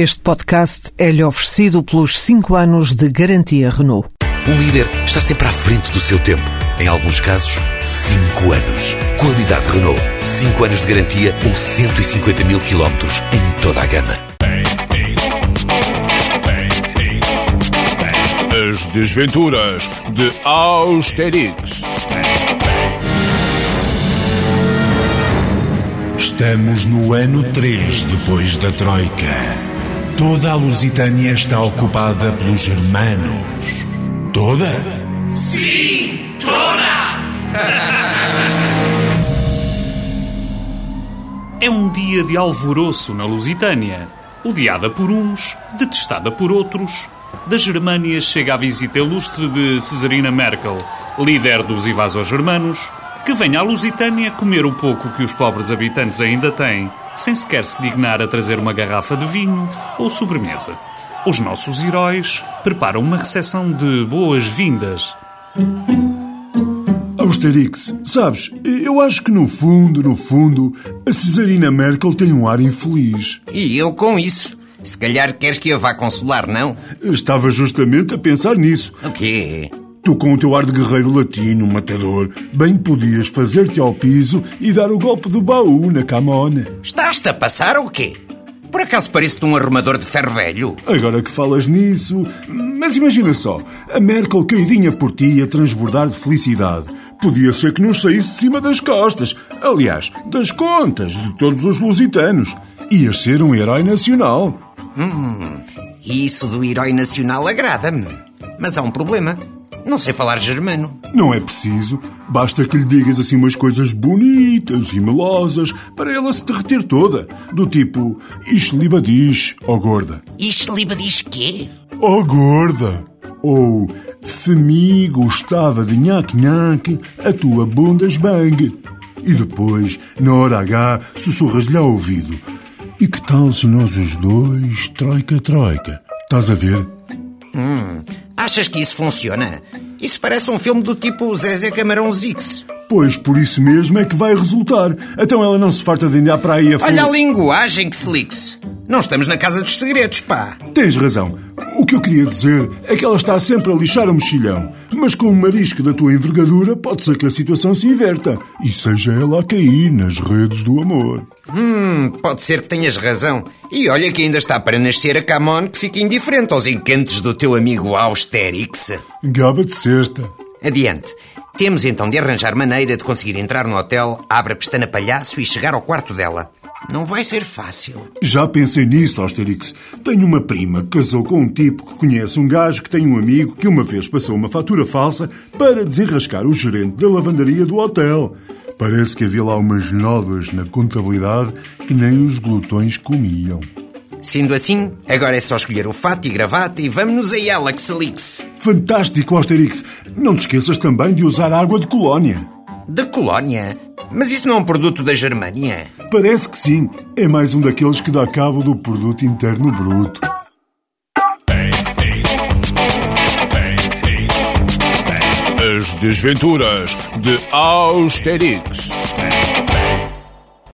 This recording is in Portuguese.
Este podcast é-lhe oferecido pelos 5 anos de garantia Renault. Um líder está sempre à frente do seu tempo. Em alguns casos, 5 anos. Qualidade Renault. 5 anos de garantia ou 150 mil quilómetros em toda a gama. As desventuras de Austerix. Estamos no ano 3 depois da Troika. Toda a Lusitânia está ocupada pelos germanos. Toda? Sim, toda! É um dia de alvoroço na Lusitânia. Odiada por uns, detestada por outros. Da Germânia chega a visita ilustre de Cesarina Merkel, líder dos invasores germanos, que vem à Lusitânia comer o pouco que os pobres habitantes ainda têm, sem sequer se dignar a trazer uma garrafa de vinho ou sobremesa. Os nossos heróis preparam uma recepção de boas-vindas. Austerix, sabes, eu acho que no fundo, no fundo, a Cesarina Merkel tem um ar infeliz. E eu com isso? Se calhar queres que eu vá consolar, não? Estava justamente a pensar nisso. O quê? Tu, com o teu ar de guerreiro latino, matador, bem podias fazer-te ao piso e dar o golpe do baú na camona. Estás-te a passar ou quê? Por acaso parece-te um arrumador de ferro velho? Agora que falas nisso. Mas imagina só, a Merkel caidinha por ti a transbordar de felicidade. Podia ser que nos saísse de cima das costas. Aliás, das contas de todos os lusitanos. Ias ser um herói nacional. Hum, isso do herói nacional agrada-me. Mas há um problema. Não sei falar germano. Não é preciso. Basta que lhe digas assim umas coisas bonitas e melosas para ela se derreter toda. Do tipo, isto liba diz, ó oh gorda. Isto liba diz quê? Ó oh gorda. Ou, Femi gostava de nhaque-nhaque, a tua bunda esbangue. E depois, na hora H, sussurras-lhe ao ouvido. E que tal se nós os dois, troika-troika? Estás a ver? Hum, achas que isso funciona? Isso parece um filme do tipo Zezé Camarão Zix. Pois, por isso mesmo é que vai resultar. Então ela não se farta de andar para aí a... Olha a linguagem que se lixe. Não estamos na Casa dos Segredos, pá. Tens razão. O que eu queria dizer é que ela está sempre a lixar o mexilhão. Mas com o marisco da tua envergadura, pode ser que a situação se inverta. E seja ela a cair nas redes do amor. Hum, pode ser que tenhas razão. E olha que ainda está para nascer a Camon que fica indiferente aos encantos do teu amigo Austerix. Gaba de cesta. Adiante. Temos então de arranjar maneira de conseguir entrar no hotel, abre a pestana palhaço e chegar ao quarto dela. Não vai ser fácil. Já pensei nisso, Austerix. Tenho uma prima que casou com um tipo que conhece um gajo que tem um amigo que uma vez passou uma fatura falsa para desenrascar o gerente da lavandaria do hotel. Parece que havia lá umas nódoas na contabilidade que nem os glutões comiam. Sendo assim, agora é só escolher o fato e gravata e vamos-nos a ela lixe. Fantástico, Austerix. Não te esqueças também de usar água de colónia. De colónia? Mas isso não é um produto da Germânia? Parece que sim. É mais um daqueles que dá cabo do produto interno bruto. As desventuras de Austerix.